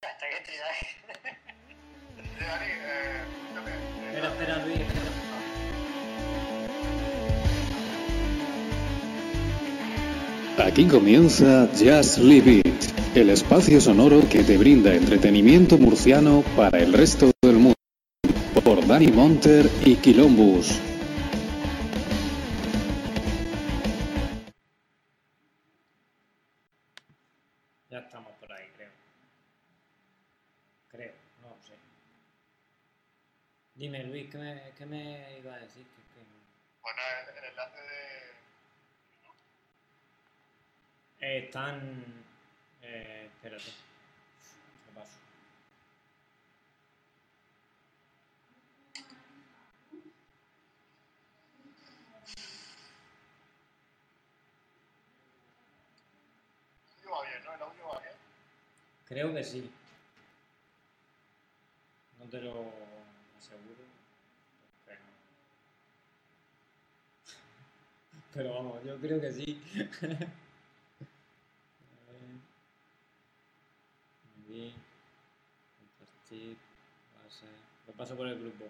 Espera, espera. Aquí comienza Just Leave It, el espacio sonoro que te brinda entretenimiento murciano para el resto del mundo. Por Dani Monter y Quilombus. Dime, Luis, ¿qué me, qué me iba a decir? Bueno, el, el enlace de. Eh, están... Eh, espérate. Lo paso. Va bien, ¿no? El audio va bien. Creo que sí. No te lo aseguro. Pero, pero vamos, yo creo que sí. Aquí. Compartir. Pasa. Lo paso por el grupo.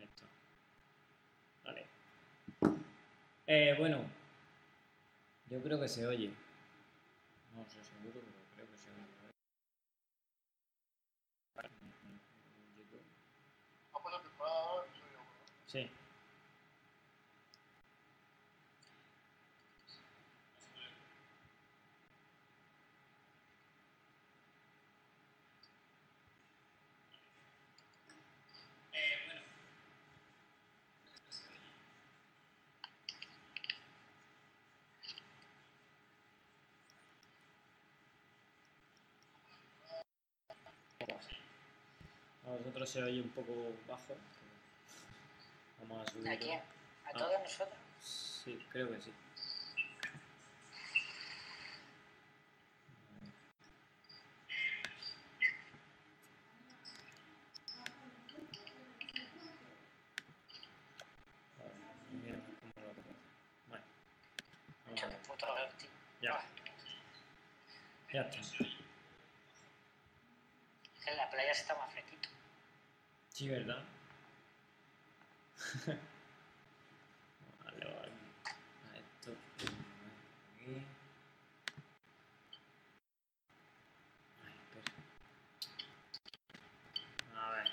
Está. Vale. Eh, bueno. Yo creo que se oye. No sé seguro, pero creo que se oye. A ver. YouTube. Ha puesto temporada 2, episodio 1. Sí. A vosotros se oye un poco bajo. Pero Vamos a subir. ¿A quién? ¿A Ah. todos nosotros? Sí, creo que sí. Mira cómo lo puedo hacer. Vale. Vamos a Mucho ver. que puto ver, tío. Ya. Ya está. En la playa se está más fresquito. Sí, ¿verdad? vale, vale. A esto. Aquí. Ay, espera. A ver.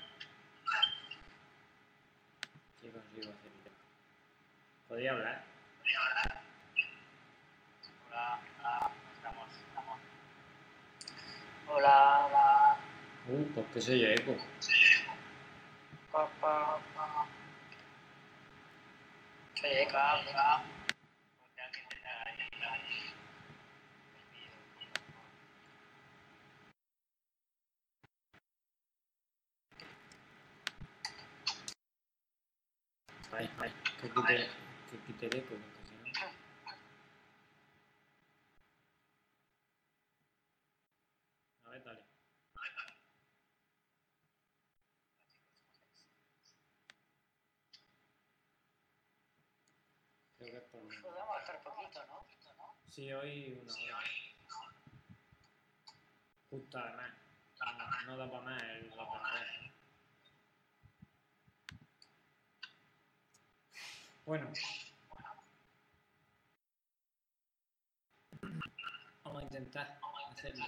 ¿Qué consigo hacer yo? ¿Podría hablar? Hola, hola, estamos, estamos. Hola, hola. Uh, ¿por qué se oye eco? Pa, pa, pa. Soy Eka, Eka. Porque alguien te da ahí, ahí. Ay, ay, que quite, que quite el eco, porque si no... A ver, dale. Creo que es por. Podemos estar poquito, ¿no? Sí, hoy una hora. Justo además. No, no da para más el ordenador. Bueno. Vamos a intentar hacerlo.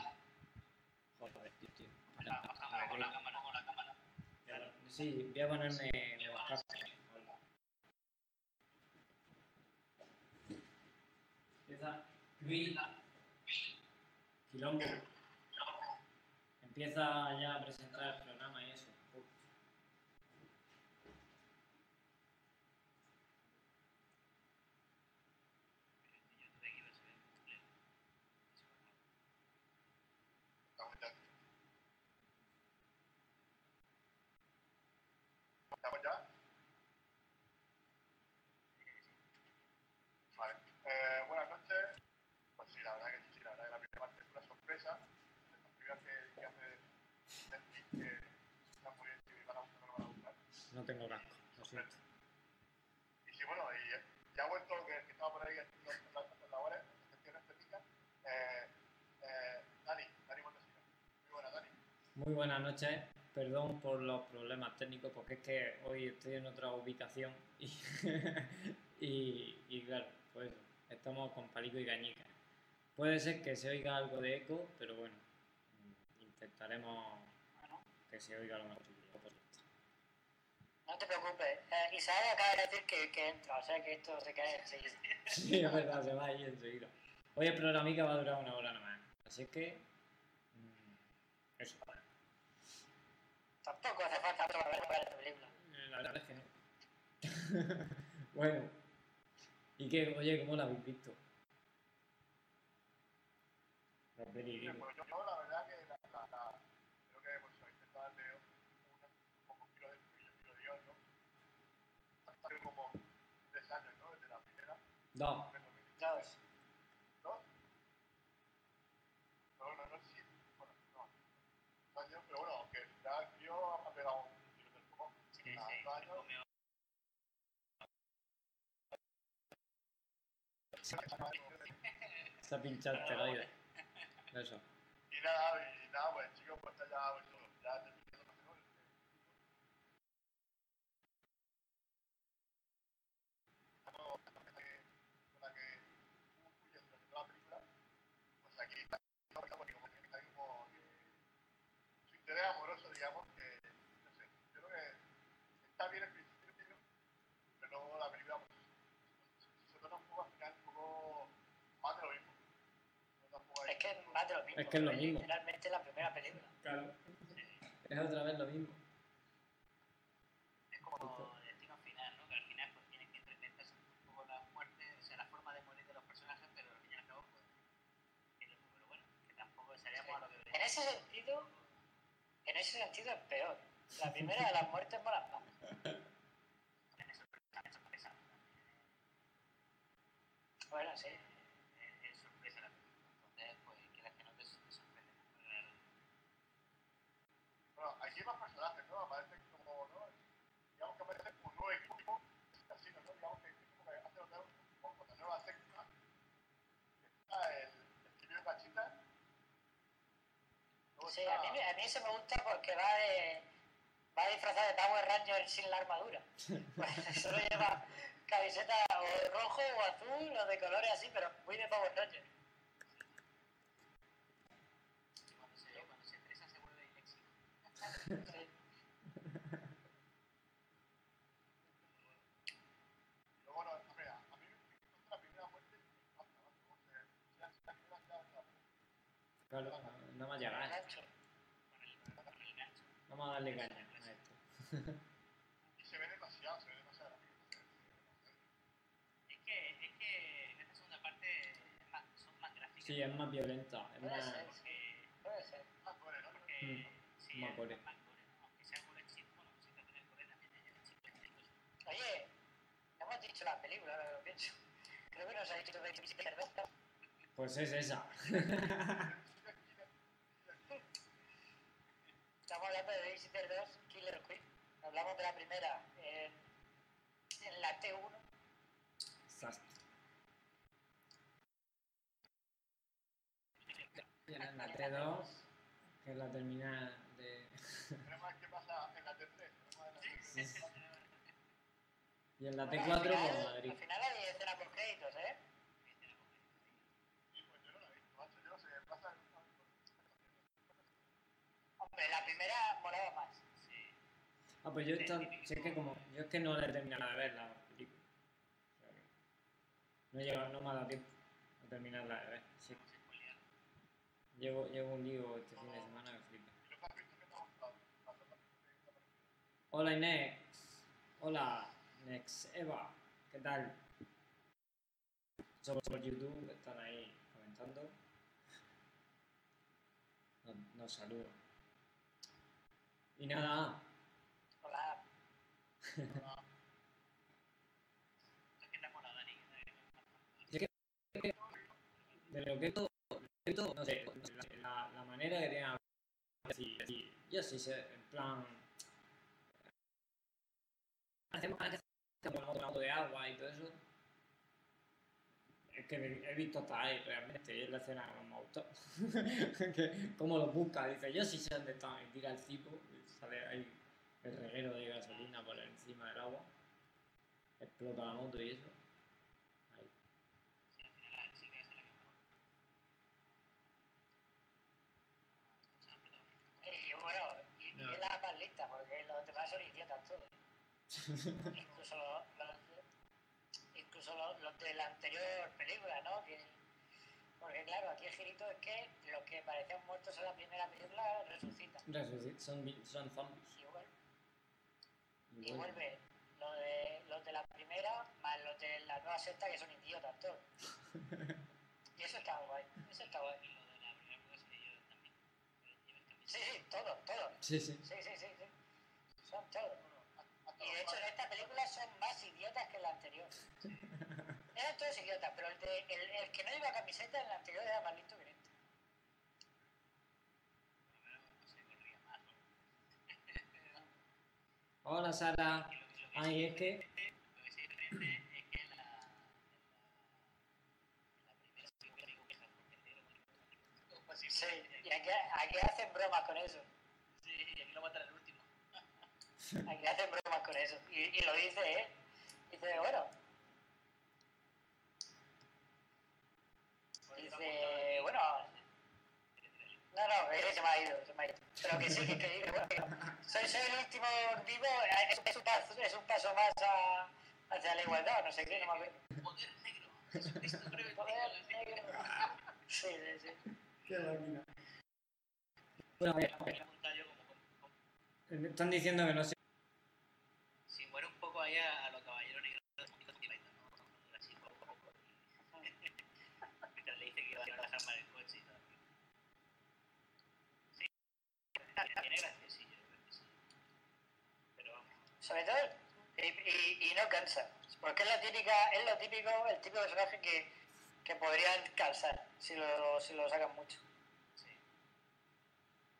Joder, tío, tío. Ya está. Ya, Sí, voy a ponerme los. Empieza Luis Quilombo. Empieza ya a presentar el programa y eso. ¿Estamos ya? Vale. Eh, buenas noches. Pues sí, la verdad que sí, la verdad que la primera parte es una sorpresa. Es la primera que, que hace que está muy bien y van a gustar, no van a gustar. No tengo casco, lo pues, siento. Y sí, bueno, y eh, ya ha vuelto que, que, estaba por ahí haciendo las labores, gestión estética. Eh, eh, Dani, Dani Montesina. Muy buenas, Dani. Muy buenas noches. Perdón por los problemas técnicos, porque es que hoy estoy en otra ubicación y, y, y claro, pues estamos con Palico y Cañica. Puede ser que se oiga algo de eco, pero bueno, intentaremos que se oiga lo mejor posible. No te preocupes. Eh, Isabel acaba de decir que, que entra, o sea que esto se cae enseguida. Sí, es verdad, se va ahí enseguida. Hoy el programica va a durar una hora nomás. Así que. mm, Eso. Tampoco hace falta mucho para ver para esta película. Eh, La verdad es que no. bueno. ¿Y qué? Oye, ¿cómo la habéis visto? La peli, pues yo, yo la verdad que la, la, la- creo que pues, he intentado darle un, un poco giro de giro de guion, ¿no? Hace como tres años, ¿no? Desde la primera. No, Dos. ¿Dos? No, no, no, sí. Bueno, no. Dos años, pero bueno, aunque ya el tío ha pegado un tiro del poco. Sí, Ah, sí, dos se ha pinchado el esteroide. Eso. Y nada, y nada, pues el chico pues está ya, pues, ya terminando. Con la que huye durante toda la película, pues aquí está, porque como que está como que su interés amoroso, digamos, que, no sé, yo creo que está bien el principio, pero luego la película pues, se torna un poco al final, un poco más de lo mismo. No tampoco hay- Es que es más de lo mismo. Es que es lo mismo. Literalmente la primera película. Claro. Es otra vez lo mismo. Es como destino final, ¿no? Que al final pues tienes que interpretarse un poco la muerte, o sea, la forma de morir de los personajes, pero al fin y al cabo, pues, es lo bueno, que tampoco seríamos a lo que En ese sentido, en ese sentido es peor. La primera de las muertes mola más. Bueno, sí. Es, es sorpresa la película. Entonces, pues, quieras que no te, te sorprende. Bueno, aquí hay más personajes, ¿no? Aparecen como, ¿no? Digamos que aparece un nuevo equipo casino, ¿no? Digamos que es como que hace notar un poco la nueva secta. que Está el, el típico cachita. Luego Sí, a mí, a mí ese me gusta porque va de va disfrazado de Power Ranger sin la armadura. Pues solo lleva camiseta o de rojo o azul o de colores así, pero muy de Power Ranger. Cuando se, cuando se estresa se vuelve disléxico. Sí. Luego, Vamos a darle caña a esto. Y se ve demasiado, se ve demasiado. Es que, es que en esta segunda parte es más- son más gráficas. Sí, es más violenta. Es Puede más. ser. Porque, Puede ser. Ah, bueno, ¿no? porque Mm. sí, Más es gore. más gore. Aunque sea gore chip, bueno, si te pones gore también es es chip. Oye, no hemos dicho la película, ahora que lo pienso. Creo que nos ha dicho Babysitter cerveza. Pues es esa. Estamos hablando de Babysitter 2, Killer Queen. Hablamos de la primera en, en la T1. Sas- Y en la T2, que es la terminal de. Veremos qué pasa en la T3. veremos en la T3. Y en la Bueno, T4 al final- por Madrid. Al final hay escena por créditos, ¿eh? Y pues yo no la he visto, macho. Yo no sé, pasa en Hombre, la primera molaba más. Sí. Ah, pues yo esta, si es que como. Yo es que no la he terminado de ver la película. O sea que no he llegado, no me ha dado tiempo a terminarla de ver. Sí. Llevo, llevo un lío este fin de semana que flipa. Hola Inex. Hola Nex Eva. ¿Qué tal? Somos por YouTube, están ahí comentando. Nos, nos saludan. Y nada, Hola. Dani. de lo que todo, de todo, no sé, la, la manera que tiene así, así, yo sí sé, en plan, hacemos un auto de agua y todo eso, es que he visto hasta ahí realmente, y es la escena que más me que, cómo lo busca, dice, yo sí sé dónde están, y tira el cipo, y sale ahí el reguero de gasolina por encima del agua, explota la moto y eso. Ahí. Y bueno, y, No. es la más lista, porque los demás son idiotas todos. incluso los, los- incluso los, los de la anterior película, ¿no? Que, porque claro, aquí el girito es que los que parecían muertos en la primera película resucitan. Resucit- son, son zombies. Y, vuelve los de, los de la primera más los de la nueva secta que son idiotas todos. Y eso está guay, eso está guay. Y lo de la primera película sí yo también. Sí, sí, todos, todos. Sí, sí. Sí, sí, sí, sí. Son todos. Y de hecho en esta película son más idiotas que en la anterior. Eran todos idiotas, pero el, de, el, el que no lleva camiseta en la anterior era más, ¿no? Hola Sara. Ay, es que. Lo que sí el y aquí, aquí hacen bromas con eso. Sí, y aquí lo matan al último. Aquí hacen bromas con eso. Y, y lo dice, ¿eh? Dice, bueno, dice, bueno, no, no, eh, se me ha ido, se me ha ido. Pero que sí, que, que bueno, que soy, soy el último vivo, eh, es, es un paso, es un paso más a, hacia la igualdad, no sé qué, no me acuerdo. Poder negro. Jesucristo creo que Poder negro. Sí, sí, sí. Qué máquina. Bueno, me están diciendo que no sé. si muere un poco ahí a, a los caballeros negros de Monito Motivator, ¿no? Así poco a poco. Mientras le dice que iba a dejar mal el coche y tal. Sí, tiene graciosillo, yo creo que sí. Pero vamos, Sobre todo, y, y, y no cansa. Porque es la típica, es lo típico, el típico personaje que, que podrían cansar si lo, si lo sacan mucho. sí.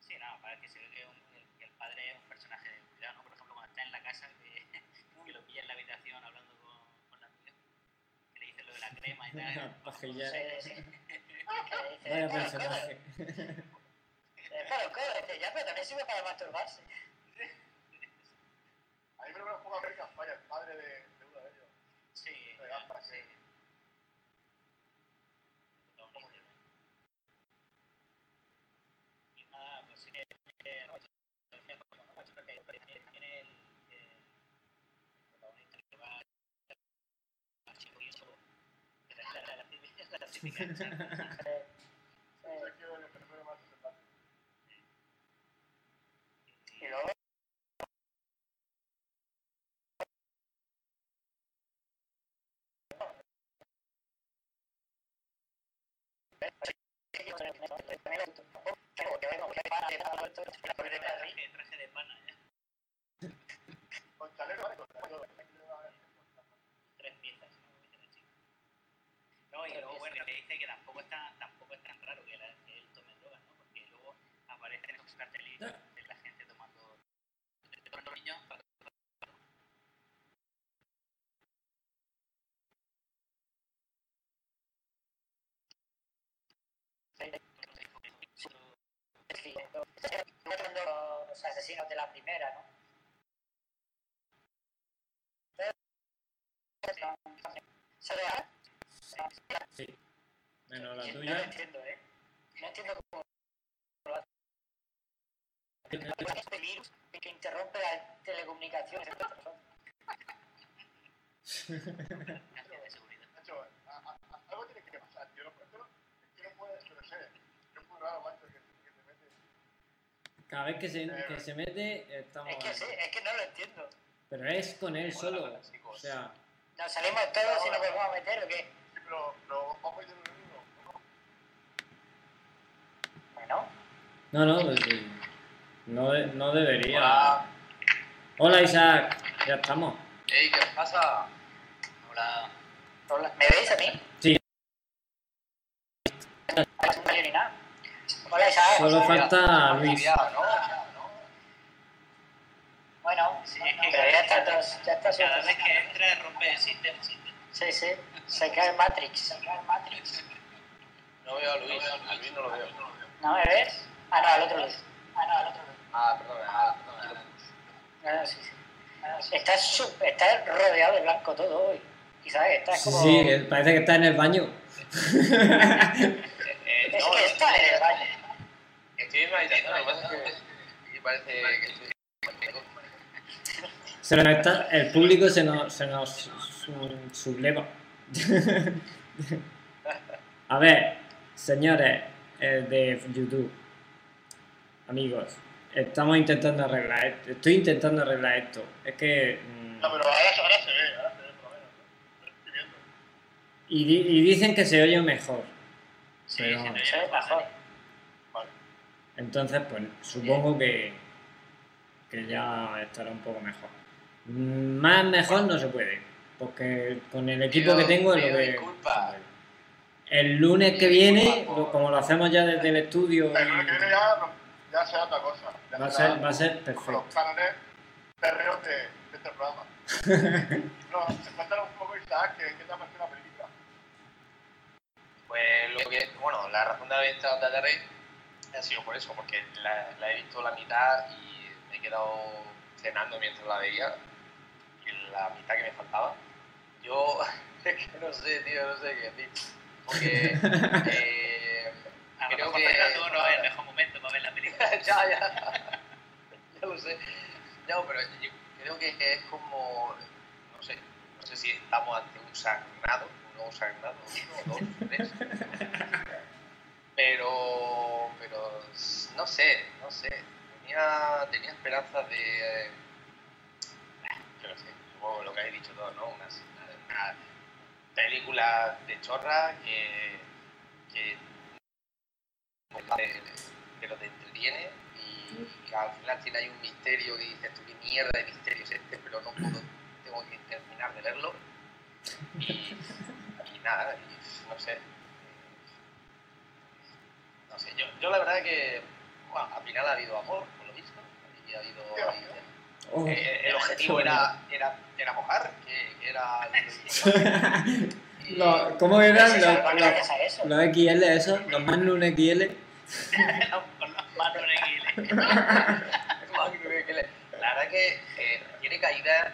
Sí, no, para que se ve que, un- el, que el padre es un personaje de cuidado, ¿no? Por ejemplo, cuando está en la casa, que, que lo pilla en la habitación hablando con, con la amiga, que le dice lo de la crema y tal. Pajilla. Sí, sí. Que dice. Eh, ya, pero también sirve para masturbarse. A mí me lo un poco American Fire, el padre de, de uno de ellos. Sí, De gafas, sí. Protagonista. Y nada, pues sí que. que- no, yo decía, pues, bueno, yo creo que también tiene el, el protagonista que va al chico y eso. que es la, la, la típica- la típica charla. Eh, Yo eh, quiero el primero más ese padre. Y luego. Traje, traje de pana, ¿eh? Con chaleco, ¿vale? Con chaleco. tres piezas, ¿no? Como dice la chica. No, y bueno, que tampoco es tan, tampoco es tan raro que, la, que él tome drogas, ¿no? Porque luego aparecen esos cartelitos de la gente tomando, tomando niños para los asesinos de la primera, ¿no? ¿Se? Sí. Menos la No lo tuya. entiendo, ¿eh? No entiendo cómo este virus que interrumpe las telecomunicaciones. entre otras cosas. Gracias de seguridad. Nacho, a- a- a- algo tiene que pasar, tío. No, esto no, es que no puede ser, no sé. Es muy raro, macho, que, que te metes. Cada vez que se, que se mete, estamos. Es que sí, es que no lo entiendo. Pero es con él solo. O sea, ¿Nos salimos todos y nos volvemos a meter o qué? Sí, pero, pero vamos a meter un uno. ¿no? No, no, pues sí. no, de- no debería. Hola. Hola Isaac, ya estamos. Ey, ¿qué pasa? Hola. hola, ¿me veis a mí? Sí. Hola Isaac. Solo falta Luis. Bueno, Sí, es que pero ya está, ya está cada vez que entra rompe el sistema. Sí, sí. Se cae en Matrix. Se cae en Matrix. No veo a Luis, a Luis no lo veo. ¿No me ves? Ah, no, al otro lado. Ah, no, al otro lado. Ah, perdón, ah, perdón. Ah, sí, sí. Ah, sí. Está, su- está rodeado de blanco todo hoy. Y sabes, está como... Sí, eh, parece que está en el baño. Eh, Es no, que no, está en el baño. Estoy en mi habitación, lo que pasa es que parece que estoy... Se nos está- el público se nos, se nos su- subleva. A ver, señores eh, de YouTube, amigos, estamos intentando arreglar esto. Estoy intentando arreglar esto. Es que. mm, No, pero ahora, ahora se ve, ahora se ve, por lo menos. ¿no? Estoy viendo. y, di- y dicen que se oye mejor. Sí, Pero- se oye mejor. Vale. Entonces, pues supongo que, que ya estará un poco mejor. Mm, Más mejor no se puede, porque con el equipo Pido- que tengo es lo que... disculpas. El lunes que viene, como lo hacemos ya desde el estudio, El lunes que viene ya, será otra cosa. Ya va a será ser, va a ser Con los perfecto. cánones perreos de, de este programa. no, cuéntanos un poco, Isaac, ¿qué, qué te ha parecido la película? Pues lo que, bueno, la razón de haber entrado a Rey ha sido por eso, porque la, la he visto la mitad y me he quedado cenando mientras la veía, y la mitad que me faltaba. Yo, es que no sé, tío, no sé qué decir. Porque eh, A creo que- no es el mejor momento para ver la película. ya, ya, ya lo sé. No, pero yo creo que es como, no sé, no sé si estamos ante un sagrado, un nuevo sagrado, uno, dos, tres. Pero, pero, no sé, no sé. Tenía, tenía esperanzas de, eh, yo no sé, supongo lo que habéis dicho todos, ¿no? Una, una película de chorra que, que pero te entretiene y que al final tiene ahí un misterio que dices tú qué mierda de misterio es este pero no puedo tengo que terminar de verlo. Y, y nada y no sé eh, no sé yo, yo la verdad que bueno al final ha habido amor por lo visto y ha habido- Oh, eh, el objetivo era, era, era mojar que, era Lo- ¿Cómo eran los, sí, ¿por qué los, eso? los XL esos? Los Magnum XL. Las manos en el La verdad que eh, tiene caídas,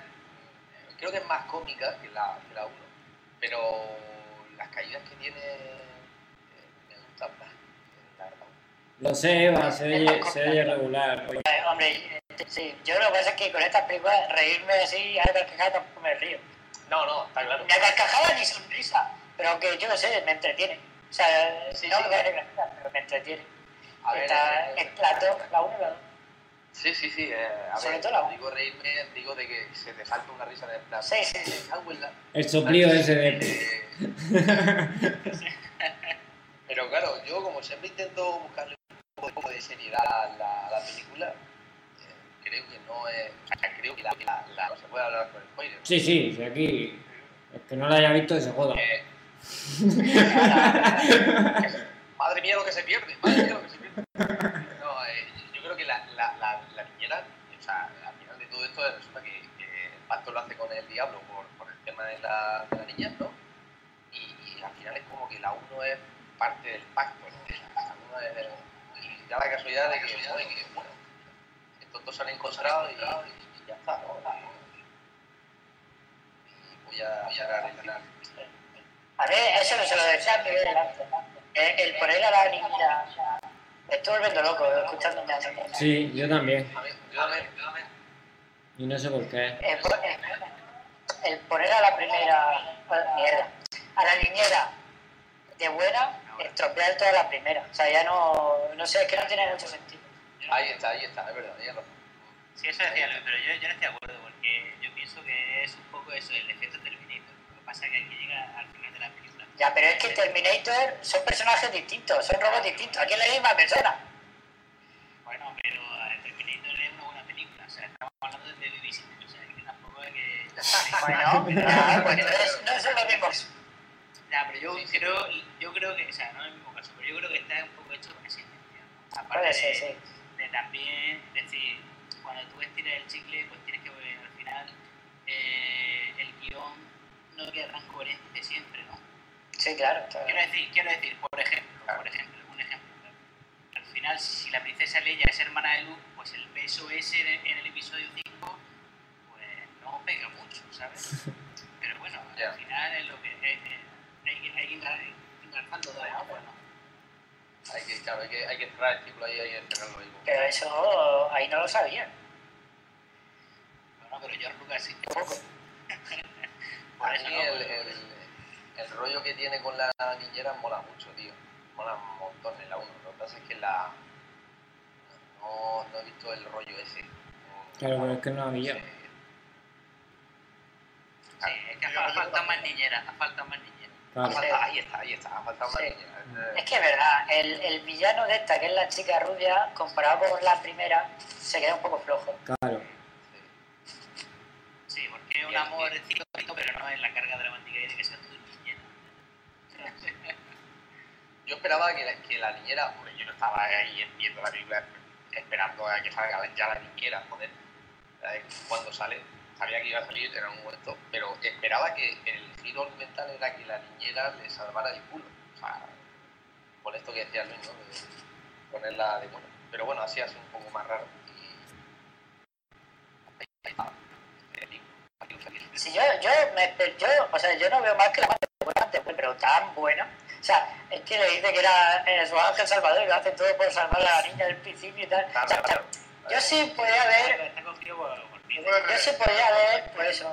creo que es más cómica que la, que la 1, pero las caídas que tiene eh, me gustan más. Lo sé, Eva, se oye, se oye regular. Oye, Eh, Hombre, eh, sí, yo lo que pasa es que con estas películas reírme así a carcajadas tampoco me río. No, no, está claro. Ni a carcajadas ni sonrisa, pero que yo no sé, me entretiene. O sea, Sí, no sí. me voy a pero me entretiene. A ver, Está, eh, es la 2, la 1 y la 2. sí, sí, sí. eh, a Sobre ver, todo la- digo reírme, digo de que se te salta una risa de plan. Sí, sí, sí. El soplío ese de... Eh, Pero claro, yo como siempre intento buscarle un poco de seriedad a la, a la película, creo que no es. O sea, creo que la, la- la- no se puede hablar con spoilers. Sí, sí, sí, aquí... El que no lo haya visto, se joda. Eh, madre mía lo que se pierde, madre mía lo que se pierde. No, eh, yo creo que la, la, la, la niñera, o sea, al final de todo esto resulta que, que el pacto lo hace con el diablo por, por el tema de la, de la niña, ¿no? Y, y al final es como que la uno es parte del pacto, ¿no? La uno es- y da la casualidad de que, bueno, estos dos se han encontrado y, y ya está, ¿no? Y voy a cerrar el canal. A mí eso no se lo decía Miguel delante. El, el poner a la niña. Me estoy volviendo loco escuchándome a mí. Sí, yo también. A ver, yo también, yo también. Y no sé por qué. El, po- el- el poner a la primera. oh, Mierda. A la niñera de buena, estropear toda la primera. O sea, ya no. No sé, es que no tiene mucho sentido. Ahí está, ahí está, es verdad, tienes razón. Sí, eso decía Luis, pero yo, yo no estoy de acuerdo porque yo pienso que es un poco eso, el efecto Terminator. Lo que pasa es que aquí llega al final de la película. Ya, pero es que Terminator son personajes distintos, son robots distintos. Aquí es la misma persona. Bueno, pero Terminator es una buena película, o sea, estamos hablando de Babysitter, o sea, que tampoco es que... Bueno, ya, pues entonces no son los mismos. Ya, pero yo Sí, sí. creo, yo creo que, o sea, no es el mismo caso, pero yo creo que está un poco hecho con esa intención. Aparte Puede ser, de, sí. También decir, cuando tú estiras el chicle, pues tienes que ver al final eh, el guion no queda tan coherente siempre, ¿no? Sí, claro. claro. Quiero decir, quiero decir, por ejemplo, por ejemplo, un ejemplo. Al final, si la princesa Leia es hermana de Luke, pues el beso ese en el episodio 5, pues no pega mucho, ¿sabes? Pero bueno, al final es lo que es, es- hay, que- hay que ir engarzando de agua, ¿no? Hay que, claro, hay que, hay que cerrar el ciclo ahí, hay que cerrarlo ahí. Pero eso ahí no lo sabía. Bueno, pero George Lucas sí. Poco. Por A eso mí no, el, el, el rollo que tiene con la niñera mola mucho, tío. Mola un montón en la 1. Lo que pasa es que la. No, no he visto el rollo ese. Claro, pero es que no había. Sí, es que ha faltado más niñeras, ha faltado más niñeras. Claro. ahí está, ahí está, ha faltado Sí. niñera. Es que es verdad, el, el villano de esta, que es la chica rubia, comparado con la primera, se queda un poco flojo. Claro. Sí, porque es un amor cíclico, pero no es la carga dramática y de que sea tu niñera. Yo esperaba que la, que la niñera, hombre, yo no estaba ahí viendo la película esperando a que salga ya la niñera, joder. Eh, Cuando sale, sabía que iba a salir en algún momento, pero esperaba que el giro argumental era que la niñera le salvara el culo. O sea, con esto que decía Luis, ¿no? De ponerla de bueno. Pero bueno, así hace un poco más raro. Si yo, yo, me, yo, o sea, yo no veo más que la parte importante, pero tan buena. O sea, es que le dice que era eh, su ángel salvador y lo hace todo por salvar a la niña del principio y tal. Claro, O sea, claro. yo sí podía ver, Está cogido por. Yo sí podía ver, pues eso,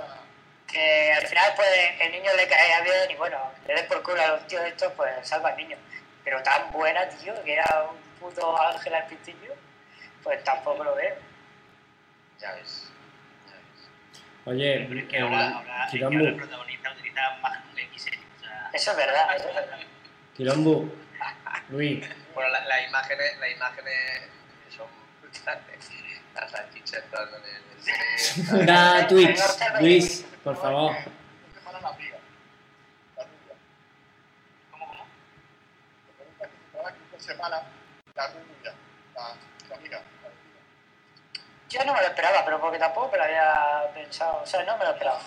que al final pues el niño le caía bien y bueno, le des por culo a los tíos estos, pues salva al niño. Pero tan buena, tío, que era un puto ángel al principio, pues tampoco lo veo. Ya ves. Ya ves. Oye, Pero es que ahora, ahora, es que ahora el protagonista utiliza Magnum XL. O sea, Eso es verdad, eso es verdad. Quilombo, Luis, Bueno, la- las imágenes, las imágenes son brutales. Las salchichas entrando en el... da tweets, Luis, por favor. Semana la. La la amiga. Yo no me lo esperaba, pero porque tampoco me lo había pensado. O sea, no me lo esperaba.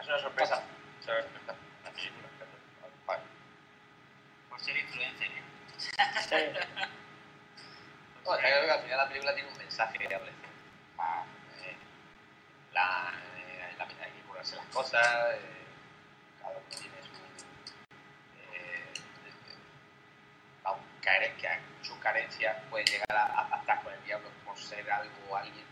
Es una sorpresa. Es una sorpresa. Por ser influencer, ¿eh? Sí. No, es que creo que al final la película tiene un mensaje que hable. Eh, la, eh, la hay que curarse las cosas, eh, cada uno tiene su. Eh, eh, vamos, que su carencia puede llegar a, a pactar con el diablo por ser algo o alguien.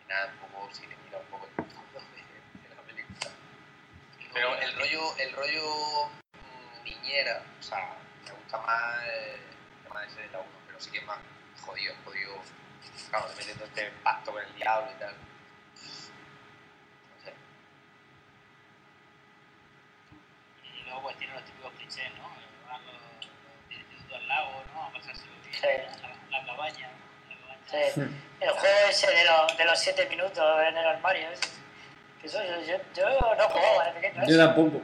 Al final, un poco, si le mira un poco el fondo de, de la película. Pero el rollo, el rollo mm, niñera, o sea, me gusta más eh, el tema ese de la 1, pero sí que es más jodido, jodido. Claro, metiendo este pacto con el diablo y tal. No sé. Y luego pues tiene los típicos clichés, ¿no? Van los, los del instituto al lago, ¿no? A pasárselo bien. Sí. La, la cabaña, ¿no? La cabaña. Sí. El juego ese de, los de los siete minutos en el armario. ese. Eso yo, yo, yo no jugaba de pequeño. Yo tampoco.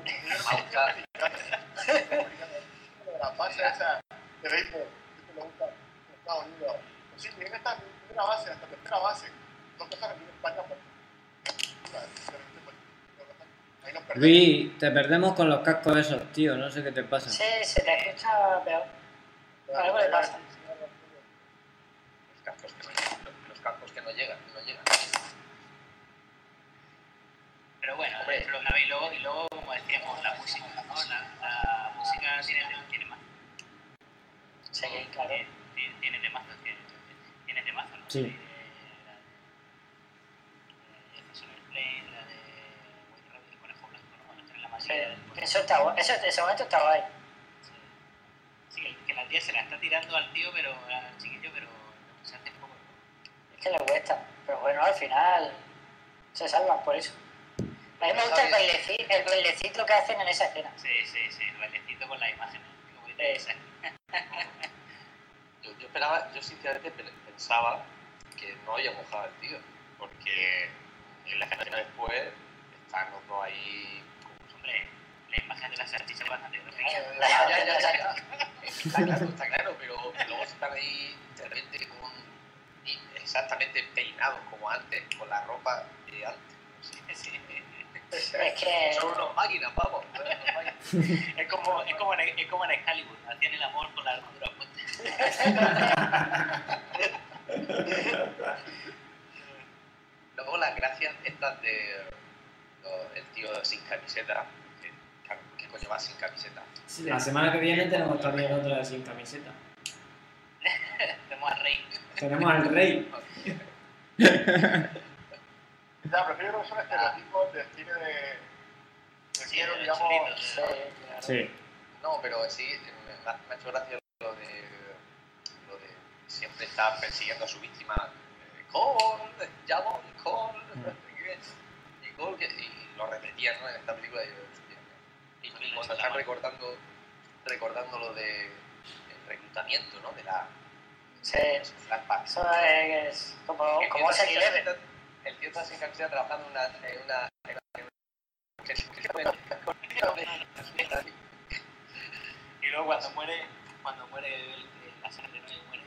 Lo de la base esa de béisbol, que te gusta en Estados Unidos. Pues sí, esta primera base, hasta tercera base. Dos cosas que España. Ahí nos perdemos. Luis, te perdemos con los cascos esos, tío, no sé qué te pasa. Sí, se te escucha peor. Algo le pasa. los cascos que no llegan. Los cascos que no llegan, no llegan. Pero bueno, Hombre. lo que habéis luego, y luego, como decíamos, la música, ¿no? La, la música tiene, tiene más. Sí, claro. Tiene, tiene, tiene temazos que. Tiene temazos, ¿no? Sí. La de- la de Jefferson Airplane, la de White Rabbit, el conejo blanco, ¿no? Cuando está en la Sí, masilla del conejo. eso está guay. Eso, ese momento está guay. Sí, que, que la tía se la está tirando al tío, pero al chiquillo, pero se hace un poco. Es que le cuesta. Pero bueno, al final se salvan por eso. A mí me gusta el bailecito, el bailecito que hacen en esa escena. Sí, sí, sí, el bailecito con las imágenes. Como Sí. esa. Yo, yo esperaba, yo sinceramente pe- pensaba que no había mojado el tío, porque en la escena después están los dos ahí. Pues, hombre, la imagen de la salchicha es bastante. La- Ya, ya, ya. Está claro, está claro, pero luego están ahí de repente con exactamente peinados como antes, con la ropa de antes. Sé. Sí. Es que. Son unos máquinas, vamos. Es como, es como, en, es como en Excalibur, hacían el amor con la armadura puesta. Luego las gracias estas de el tío sin camiseta. Que- ¿Qué coño va sin camiseta? La semana que viene tenemos también otra sin camiseta. Tenemos al rey. Tenemos al rey. Ya, pero yo creo que son estereotipos del cine de. de Sí, quiero, de digamos. chulitos. Sí, claro. Sí. No, pero sí, me, ha hecho gracia lo de, lo de siempre estar persiguiendo a su víctima. eh, Cole, llamo, Cole, y Cole, que, y lo repetía ¿no? en esta película. Y, y, cuando están recordando, recordando lo de el reclutamiento, ¿no? De la Sí. Eso es como, El como camiseta- El tío está sin camiseta trabajando en una. En una, en una- Y luego cuando muere, cuando muere el, el- la sangre, ¿no? Y muere,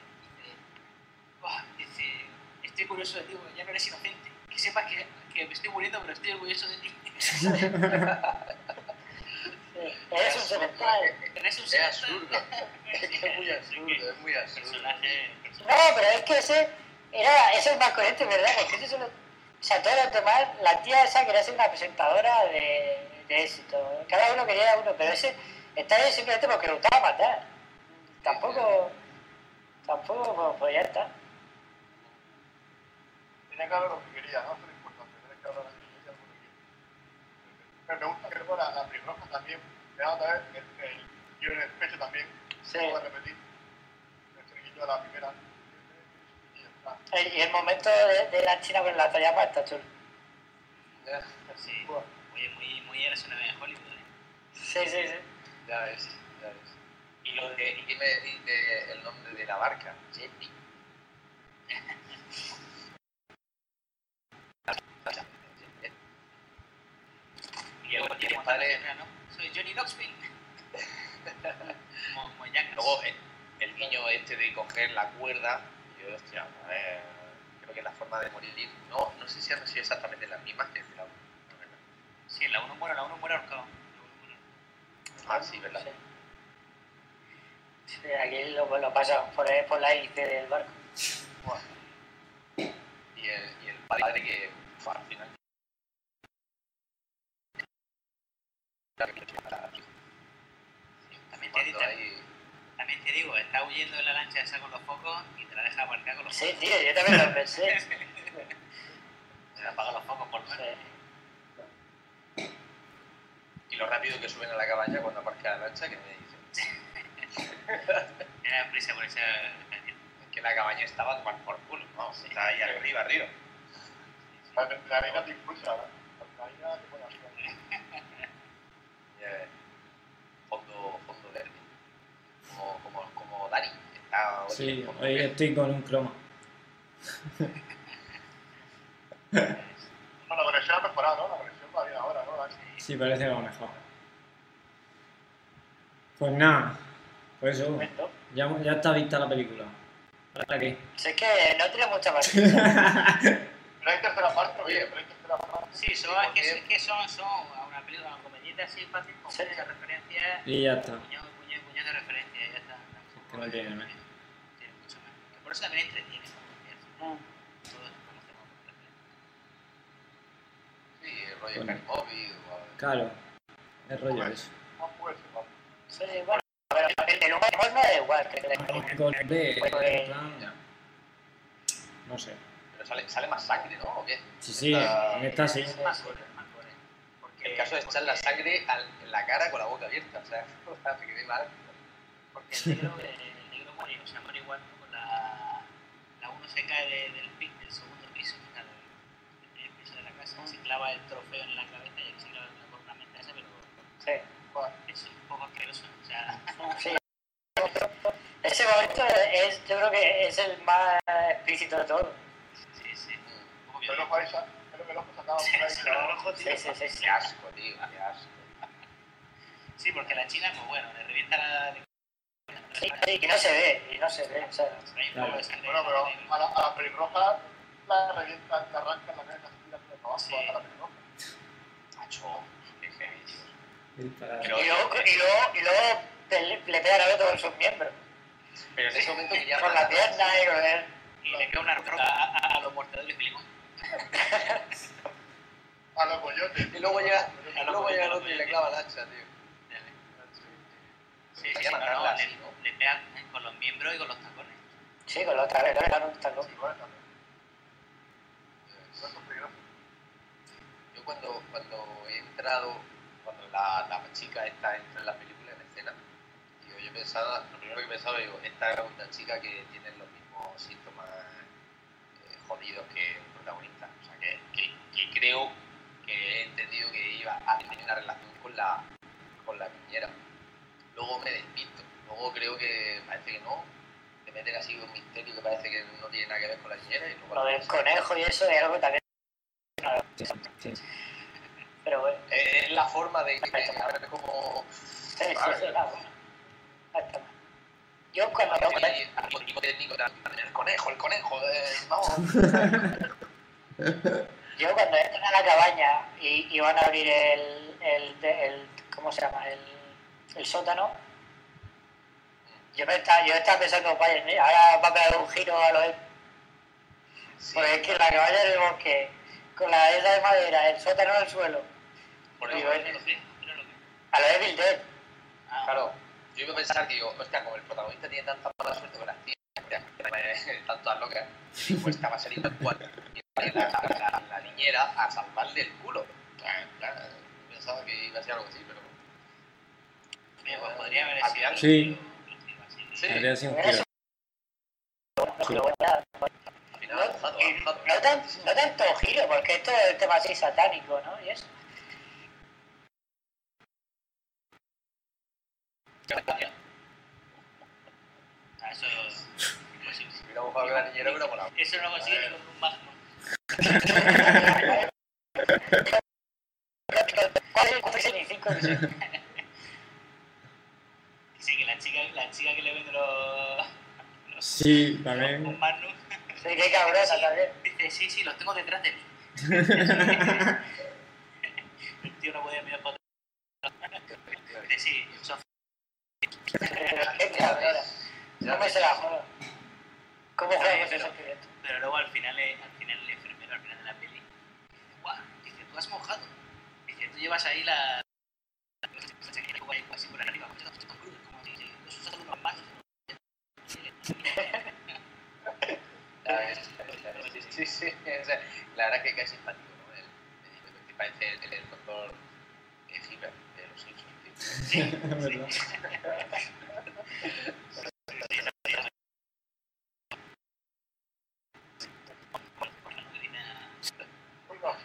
dice, dice, estoy curioso de ti, porque ya no eres inocente. Que sepas que, que me estoy muriendo, pero estoy orgulloso de ti. Eres un cemental. Eres un Es absurdo. Es que es muy absurdo, es muy absurdo. personaje, No, pero es que ese era, ese es más coherente, ¿verdad? Porque ese solo. O sea, todos los demás, la tía esa quería ser una presentadora de, de éxito. Cada uno quería uno, pero ese está ahí simplemente porque lo gustaba matar. Tampoco. Tampoco, pues, pues ya está. Tenía claro lo que quería, ¿no? Eso es importante, que quería, lo que quería. Pero me gusta que la, la pelirroja también, me da otra vez el, el en el pecho también, Sí. a repetir, el de la primera. Y el momento de, de la china con la llama está chulo. sí, Buah. muy, muy, muy eres una vez en Hollywood. ¿eh? Sí, sí, sí. Ya ves, ya ves. Y lo de, ¿y qué me decís de el nombre de la barca? Jetty. Y Padre- padre, ¿no? Soy Johnny Knoxville. como. Luego eh, el guiño este de coger la cuerda, yo, hostia, a ver, creo que la forma de morir, no, no sé si han sido exactamente las mismas que la uno, ¿no? ¿verdad? Sí, la 1 muere, la 1 muere ahorcado. Ah, sí, ¿verdad? Sí. Sí, aquí lo, lo pasan por, ahí- por la hélice del barco. Buah. Y el, y el padre que fue al final. También te, también digo, está huyendo de la lancha esa con los focos y te la deja aparcar con los Sí, focos. tío, yo también lo pensé. Se le apagan los focos por lo menos. Sí. Y lo rápido que suben a la cabaña cuando aparca la lancha, que me dicen Era prisa por esa que la cabaña estaba a tomar por culo, vamos, está ahí arriba, arriba. La, arena te impulsa, ¿no? La arena te pone. Ves. Fondo, fondo verde. Como, como, como Dani. Está hoy Sí, hoy estoy con un croma. No, la conexión ha mejorado, ¿no? La conexión va bien ahora, ¿no? Dani? Sí, parece que va mejor. Pues nada, pues eso, ya, ya está vista la película. ¿Para qué? Si es que no tiene mucha más. Pero hay tercera parte, oye, pero hay tercera parte. Sí, son, es, que, es que son, son a una película, una comedieta así fácil, con Sí. muchas referencias, Y ya está. puñado, puñado, puñado de referencias, ya está. que no tiene. Tiene mucho más. Que por eso también entretiene, ¿no? Todos conocemos referencias. Sí, el rollo Bueno. O- Claro, es rollo eso. Sí, bueno, pero el humor me da igual. Con B, en eh, No sé. Pero sale, sale más sangre, ¿no? ¿O qué? Sí, sí, Esta- en esta sí. Es más gore, es más gore. Porque, El caso es echar la sangre al- en la cara con la boca abierta, o sea, hace que ve mal. Porque el negro, el negro muere, o sea, muere igual ¿no? con la. La uno se cae de- del, del segundo piso, o sea, del, primer piso de la casa, se clava el trofeo en la cabeza y se clava la cornamenta esa, pero Sí, es un poco asqueroso. O sea, sí. Ese momento es, yo creo que es el más explícito de todos. sí, sí. Un poco Pero sa- creo que el ojo sacaba por ahí. El ojo, Sí, tío. sí, sí. sí. Qué asco, tío, qué asco. Sí, porque la china, pues bueno, le revienta la. Sí, y no se ve, y no se ve. O sea, de sangre. Bueno, pero a la, a la pelirroja la revientan, la arrancan la cabeza la tira para abajo Sí. a la pelirroja. Cho, qué heavy, tío. Y luego, y luego, y luego te- le pegan a Beto con sus miembros. Pero en ese momento que ya Con la pierna y con el... Y le queda una roca a, a, a los mortadores y filimón. A los coyotes. Y luego llega, A y lo luego llega el otro y le clava el hacha, tío. Sí, sí, no, no, le, le pegan con los miembros y con los tacones. Sí, con la otra vez, claro, está loco. Sí, bueno, también. Eso es peligroso. Yo cuando, cuando he entrado, cuando la, la chica esta entra en la película, en escena, digo, yo pensaba, lo primero que pensaba, digo, esta es una chica que tiene los mismos síntomas eh, jodidos que el protagonista. O sea, que, que, que creo que he entendido que iba a tener una relación con la, con la niñera. Luego me despisto, luego creo que parece que no, te meten así un misterio que parece que no tiene nada que ver con la niñera y luego Lo del conejo y eso es algo también. Sí, sí. Pero bueno, Es la forma de que es como sí, sí, sí, más. Yo cuando no, técnico también, el conejo, el conejo, eh, vamos. yo cuando entran a la cabaña y, y van a abrir el, el, el ¿cómo se llama? El, el sótano, yo, me estaba, yo estaba pensando, vaya, ahora va a pegar un giro a los Sí, Porque es que la cabaña del bosque, con la esa de madera, el sótano en el suelo, por eso, que, que. a lo Evil Dead. Ah, claro, yo iba a pensar, digo, hostia, como el protagonista tiene tanta mala suerte con las tías, tanto a locas, pues estaba saliendo el cuarto y la, la, la, a salvarle el culo. Pensaba que iba a ser algo así, pero. Mira, pues podría haber sido. Sí. Sí, un No, tan- tanto giro, porque esto es el tema así satánico, ¿no? Y eso. Ah, eso. Eso no consigue con un. ¿Cuál es el 465? Sí, que la chica, la chica que le vende los. los Sí, también. magnum. Sí, qué cabrona también. Dice, sí, sí, los tengo detrás de mí. El tío no podía mirar para atrás. Dice, sí, son Qué cabrona. ¿Cómo se la joda? ¿Cómo juega con ese sentimiento? Pero luego al final, eh, al final el enfermero, al final de la peli, dice, guau, dice, tú has mojado. Dice, tú llevas ahí la... así por arriba, como si manos. Sí, sí, sí. La verdad que cae simpático, ¿no? El, que parece el, el doctor Hibbert de los Simpsons. tío. Sí, Es verdad.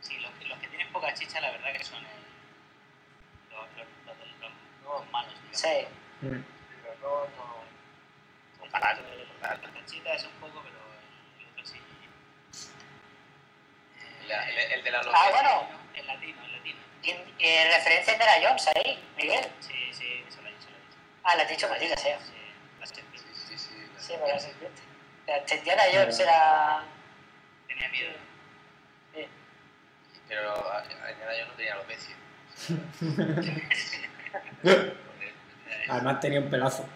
Sí, los, los que tienen poca chicha, la verdad que son eh, los, los, los, de- los nuevos malos. digamos. Sí. Mm. Pero no, no. Son baratos, la chichita es un poco, pero el otro sí. La- el, el de la Ah, lotería. bueno. El latino, el latino. Y, y referencia a Indiana Jones ahí, Miguel. Sí, sí, eso lo he dicho, lo he dicho. Ah, la has dicho maldita sea. Sí, la serpiente. Sí, sí, sí. la- Sí, me la serpiente. La Indiana Jones era... Tenía miedo. Sí. Pero a- a Indiana yo no tenía alopecia. Además tenía un pelazo.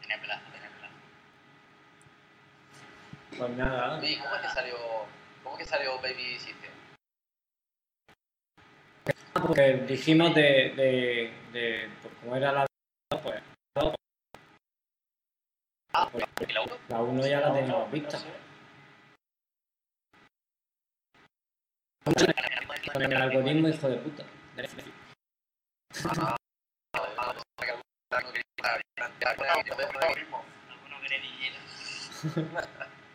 Tenía pelazo, tenía pelazo. Pues nada. Oye, ¿cómo es que salió, cómo es que salió Baby System? Porque dijimos de, de, de pues como era la pues ¿Y la uno? la 1 ya la teníamos vista. Con el algoritmo hijo de puta. de Netflix. Alguno quiere dinero.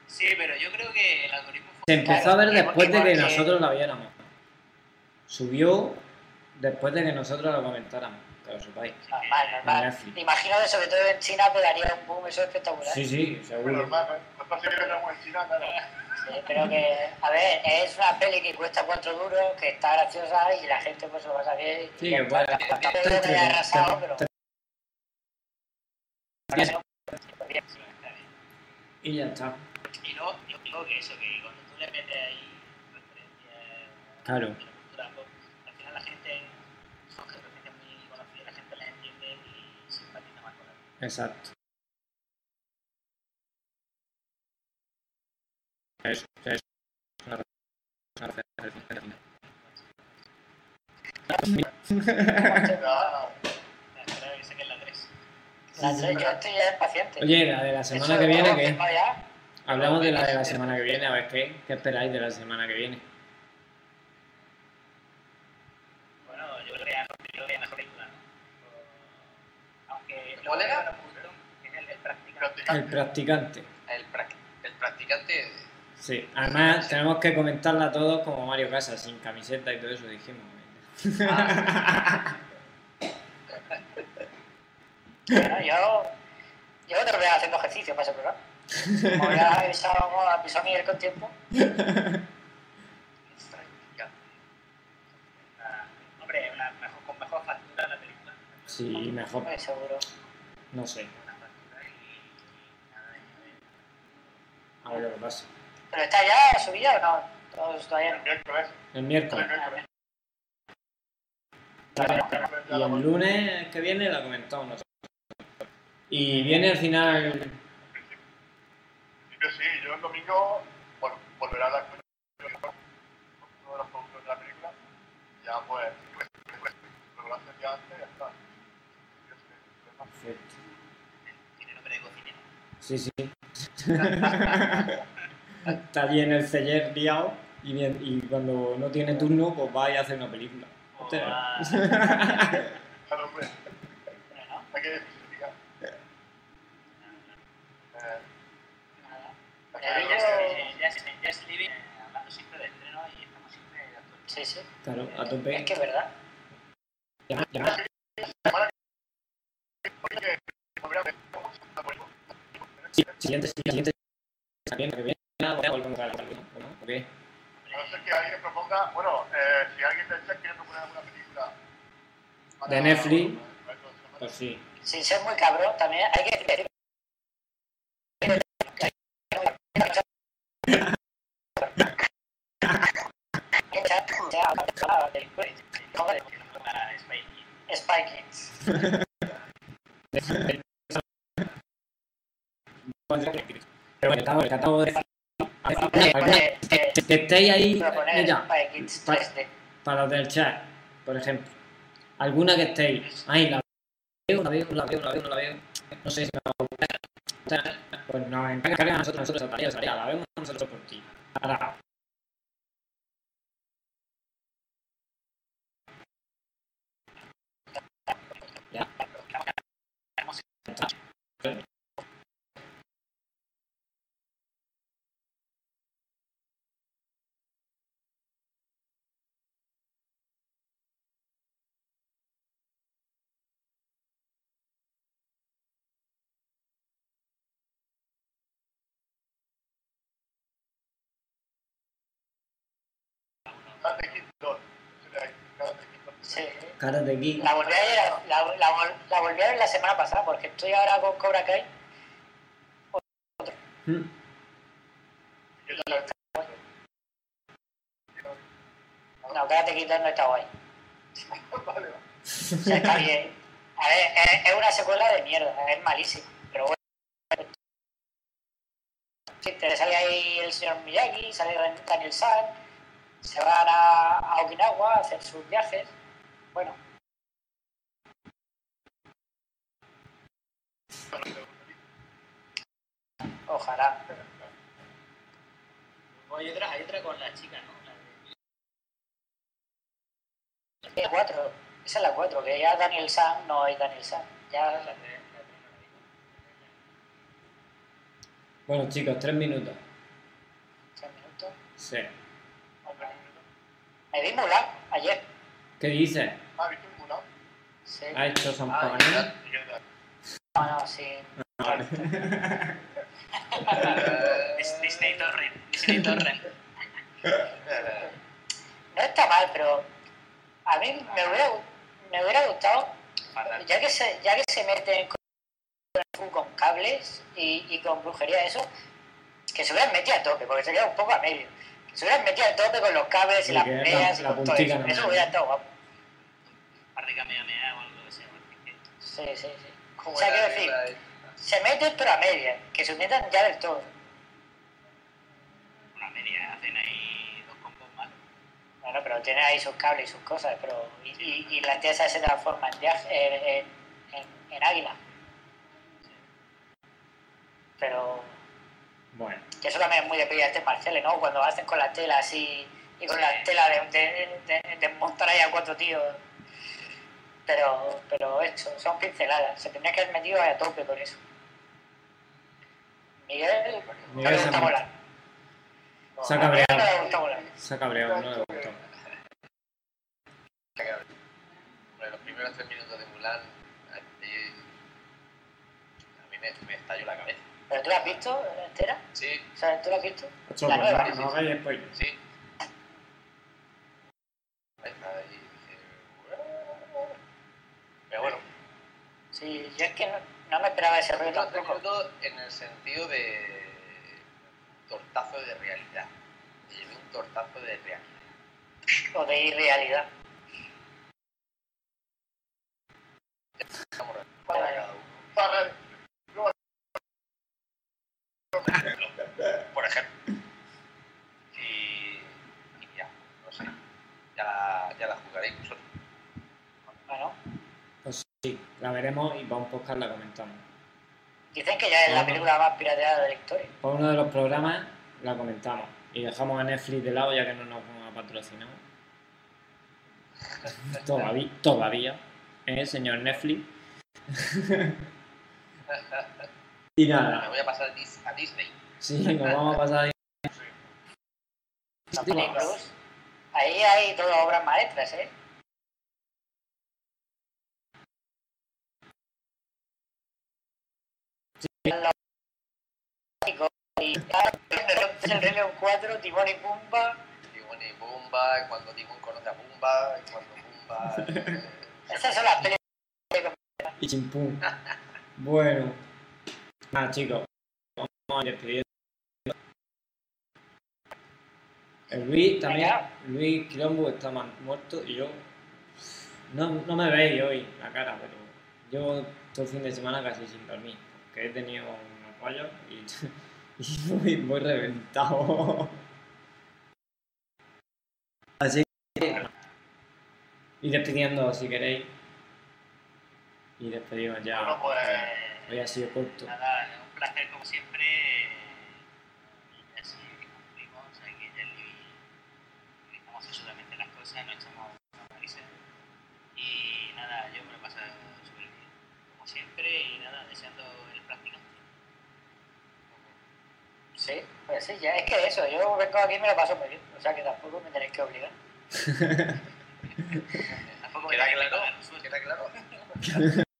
Sí, pero yo creo que el algoritmo fue... Se empezó a ver después de que nosotros la viéramos. Subió después de que nosotros lo comentáramos, que lo sepáis. Normal, normal. Netflix. Imagino que sobre todo en China pegaría un boom eso espectacular. Sí, sí, seguro. normal, ¿no? No pasa que estamos en China, claro. Sí, pero que, a ver, es una peli que cuesta cuatro duros, que está graciosa y la gente pues se lo. Sí, que puede- está. Tampoco creo Y ya está. Y luego, yo digo que eso, que cuando tú le metes ahí referencias Claro. la cultura pop. Al final la gente son referencias muy conocidas, la gente las entiende y simpatiza más con ellas. Exacto. Eso, eso. Una una referencia final. Ya, Espero que saquen la 3. La tres, yo estoy ya impaciente. Oye, la de la semana Eso que viene, ¿qué? Hablamos de la de la semana que viene, a ver qué, qué esperáis de la semana que viene. Bueno, yo creo que creo mejor película, ¿no? Aunque el, el practicante. El practicante. El, prac- el practicante. Sí, además tenemos que comentarla todos como Mario Casas, sin camiseta y todo eso dijimos. Bueno, yo, yo otro vez haciendo ejercicio para ese programa. Como ya he avisado, como avisó Miguel con tiempo. hombre, una mejor, con mejor factura la película. Sí, mejor, Muy seguro. no sé, Buena factura y nada, y a ver lo que pasa. ¿Pero está ya subida o no? Todos todavía el miércoles. El El miércoles. miércoles. Y el lunes que viene la comentamos nosotros. Y viene al final. En principio sí, yo el domingo vol- volverá a la de los productores de la película, ya pues, pues, lo lo hace día antes y ya está. Sí. Perfecto. tiene nombre de cocinero. Sí, sí. Está allí en el celler liado y, bien- y cuando no tiene turno, pues va y hace una película. Claro, hombre, Bueno, hay que especificar. Eh, nada. Eh, Eh, Ya es- ya es- ya es Living, eh, hablando siempre de estreno y estamos siempre de actualidad. Sí, sí. Claro, a Es tope. que es verdad. Llama- llama- oye, volverá a ver cómo se está poniendo. sí, Siguiente, siguiente. También, que viene, volvemos a. A no ser que alguien proponga, bueno, eh, si alguien del chat quiere proponer alguna película De Netflix. Pues sí. Sin ser muy cabrón, también hay que decir. Para Spike. Spy Kids. Pero bueno, estamos, estamos de... Oye, eh, Que estéis ahí, mira, Spy Kids Pa- 3D. para los del chat, por ejemplo. Alguna que estéis, ay, la veo, la veo, la veo, la veo, no la veo. No sé si me va a gustar. Pues nos encargan a nosotros, nosotros esa tarea, esa tarea, la vemos nosotros por ti. Ahora, ya. Sí. Cara de aquí. La volví a ver, la, la, vol- la volví a ver la semana pasada porque estoy ahora con Cobra Kai. Mm. ¿Qué tal? No, Karate Kid 2 no está guay. Vale. O sea, está bien. A ver, es, es una secuela de mierda, es malísima. Pero bueno. Sí, te sale ahí el señor Miyagi, sale Daniel San, se van a, a Okinawa a hacer sus viajes. Bueno, ojalá. Hay otra, hay otra con la chica, ¿no? La de- La 4, esa es la 4, que ya Daniel San no es Daniel San. Ya Bueno, chicos, tres minutos. 3 minutos. Sí. Me vi Mulan ayer. ¿Qué dices? Ah. Sí. ¿Ha hecho Ah, tal? No, no, sí. Dis- Disney Torrent. Disney Torrent. eh, No está mal, pero a mí me hubiera, me hubiera gustado, ya que se, ya que se meten con, con cables y, y con brujería eso, que se hubieran metido a tope, porque sería un poco a medio. Se hubieran metido al tope con los cables y las que la- peleas y la con todo eso. Eso hubiera estado guapo. Kamehameha o algo que sea, Sí, sí, sí. ¿Cómo O sea, quiero decir, la- se meten pero a media, que se metan ya del todo. una media, hacen ahí dos combos malos. Bueno, pero tiene ahí sus cables y sus cosas, pero. Y, y, y la tía esa se transforma en, viaje, en, en, en águila. Pero. Bueno, Que eso también es muy de pedir artes marciales, ¿no? Cuando hacen con la tela así y con la tela de, de, de, de montar ahí a cuatro tíos. Pero, pero eso, son pinceladas. Se tendría que haber metido a tope con eso. Miguel, no Miguel le se gusta ha- volar. se ha Miguel no cabreado. le gusta volar. Se ha cabreado, no le gustó. Hombre, los primeros tres minutos de Mulan, a mí me, me estalló la cabeza. ¿Pero tú la has visto entera? Sí, O sea, ¿tú la has visto? Ocho, La nueva, no, no sí. Y dije, "Uah". Pero bueno, Sí, yo es que no, no me esperaba ese tres tampoco. en el sentido de tortazo de realidad. Llevé un tortazo de realidad. O de irrealidad. Por ejemplo. Y, y ya, no sé. Ya la, ya la jugaréis vosotros. Sí, la veremos y para un podcast la comentamos. dicen que ya es la película más pirateada de la historia. Para uno de los programas la comentamos. Y dejamos a Netflix de lado ya que no nos ha patrocinado. Todavía, todavía. ¿Eh, señor Netflix? y Me nada, voy a pasar a Dis- a Disney. sí, nos vamos a pasar ahí. Disney. Ahí hay todas obras maestras, ¿eh? Y el León 4, Timón y Pumba. Timón y Pumba, cuando Timón conoce a Pumba, cuando Pumba... eh, Esas son las películas. Y chimpum. Bueno. Nada, chicos. Vamos a ir despidiendo. Luis también. Luis Quilombo está muerto y yo. No, no me veis hoy la cara, pero yo todo el fin de semana casi sin dormir. Porque he tenido unos fallos y, y voy, voy reventado. Así que. Y despidiendo si queréis. Y despedimos ya. Bueno, pues. Hoy ha sido corto. Nada, un placer como siempre. Y así cumplimos, aquí ya utilizamos absolutamente las cosas, no echamos una risa. Y nada, yo me lo he pasado súper bien, como siempre, y nada, deseando el practicante. Sí, pues sí, ya es que eso, yo vengo aquí y me lo paso muy bien. O sea que tampoco me tenéis que obligar. Tampoco ¿Queda que claro? ¿Queda claro?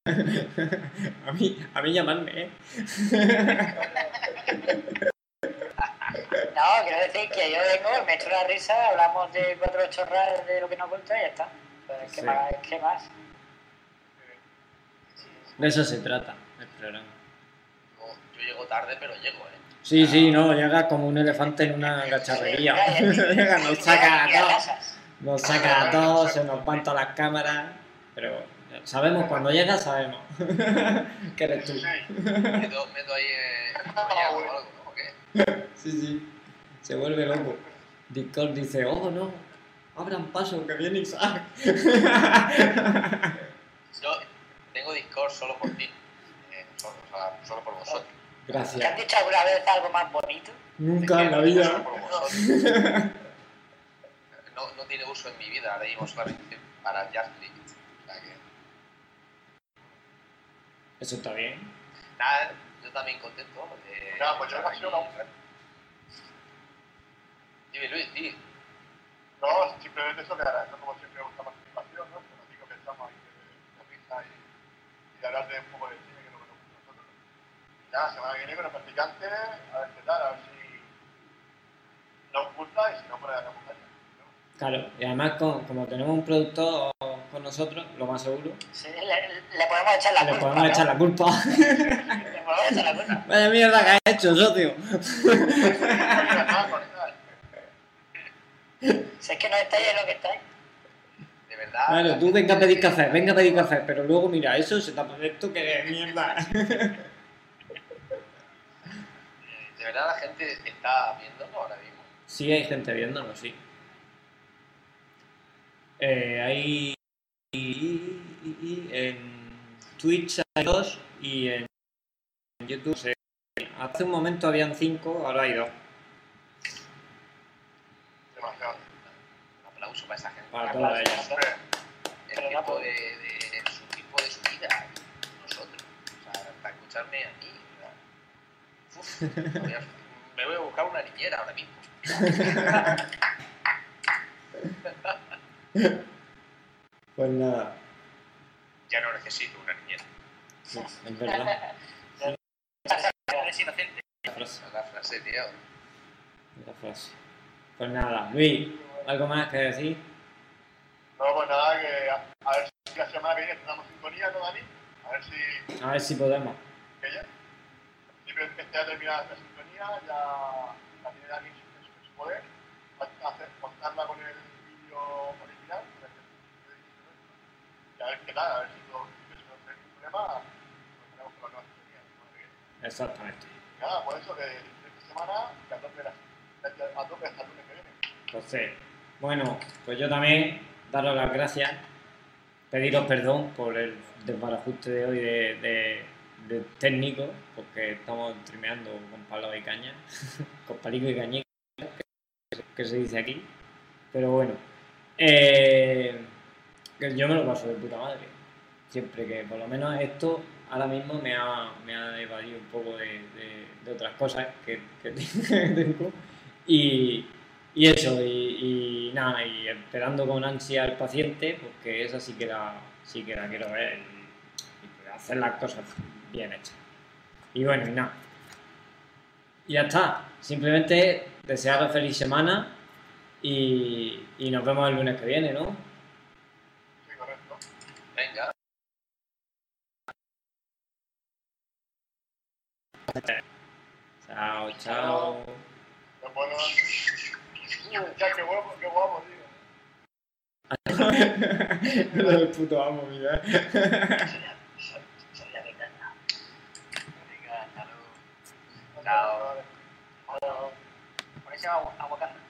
a mí, a mí llamadme, ¿eh? No, quiero decir que yo vengo, me echo una risa, hablamos de cuatro chorras de lo que nos gusta y ya está. Pues, ¿qué, Sí. más, ¿Qué más? De eso se trata el programa. No, yo llego tarde, pero llego, ¿eh? Sí, sí, no, llega como un elefante en una cacharrería. Llega, nos saca a todos, nos saca a todos, se nos van todas las cámaras. Pero sabemos, cuando llega sabemos que eres tú. Sí, Meto, meto ahí eh, o algo, ¿no? ¿O qué? Sí, sí, se vuelve loco. Discord dice, oh no, abran paso, que viene Isaac. Yo tengo Discord solo por ti. Eh, solo, o sea, solo por vosotros. ¿Te han Gracias. dicho alguna vez algo más bonito? Nunca en la vida. No, no tiene uso en mi vida, ahora mismo solamente para Just Leave It. O sea que, Eso está bien. nada, yo también contento. Nada, pues yo he sido aquí. una- Dime, Luis, di. No, simplemente eso que agradezco como siempre vuestra participación, ¿no? Como digo que estamos ahí de, de risa y, y hablar de un poco de cine que es lo que nos gusta a nosotros. Y nada, semana que viene con el practicante, a ver qué tal, a ver si nos gusta y si no, pues le damos caña. Claro, y además con- como tenemos un productor con nosotros, lo más seguro, Sí, le, le podemos echar la le culpa. podemos ¿no? echar la culpa. Le podemos echar la culpa. Vaya mierda que has hecho, socio. Si es que no estáis en lo que estáis. De verdad. Claro, tú venga a pedir café, venga a pedir café, pero luego mira, eso se tapa esto que es mierda. De verdad la gente está viéndonos ahora mismo. Sí, hay gente viéndonos, sí. Eh, hay en Twitch hay dos y en YouTube se- hace un momento habían cinco, ahora hay dos. Demasiado. Un aplauso para esa gente. Para todas ellas. Hombre, El Pero tiempo de, de, su tiempo de su vida, nosotros. O sea, para escucharme a mí. Me voy a- me voy a buscar una niñera ahora mismo. Pues nada, Ya no necesito una niñera. sí, es verdad. Eres inocente. La frase, la frase, tío. la frase. Pues nada, Luis, ¿algo más que decir? No, pues nada, que a, a ver si la semana que viene tenemos sintonía, ¿no, Dani? A ver si A ver si podemos. que ya. Ves que esté terminada esta sintonía, ya la tiene Dani en su, poder. Va a hacer, montarla con el vídeo original. Y a ver qué tal, a ver si todo, no hay ningún problema, pues tenemos con la nueva sintonía. que. Exactamente. Y nada, por eso que esta semana, que a tope, la- a tope hasta el lunes que viene. Entonces, bueno, pues yo también daros las gracias, pediros perdón por el desbarajuste de hoy de, de- de técnico, porque estamos trimeando con palos y caña, con palico y cañica, que, que se dice aquí. Pero bueno, eh, yo me lo paso de puta madre. Siempre que, por lo menos esto ahora mismo me ha, me ha evadido un poco de, de- de otras cosas que, que tengo. Y, y eso, y, y nada, y esperando con ansia al paciente, porque esa sí que la, sí que la quiero ver y, y hacer las cosas bien hechas. Y bueno, y nada. Y ya está. Simplemente desearos feliz semana y, y nos vemos el lunes que viene, ¿no? Sí, correcto. Venga. Chao, chao. Ya, qué guapo, qué guapo, tío. Lo del puto amo, mira. Soy la ventana. Venga, hasta luego. Chao. Vale. Por eso agua- aguacate.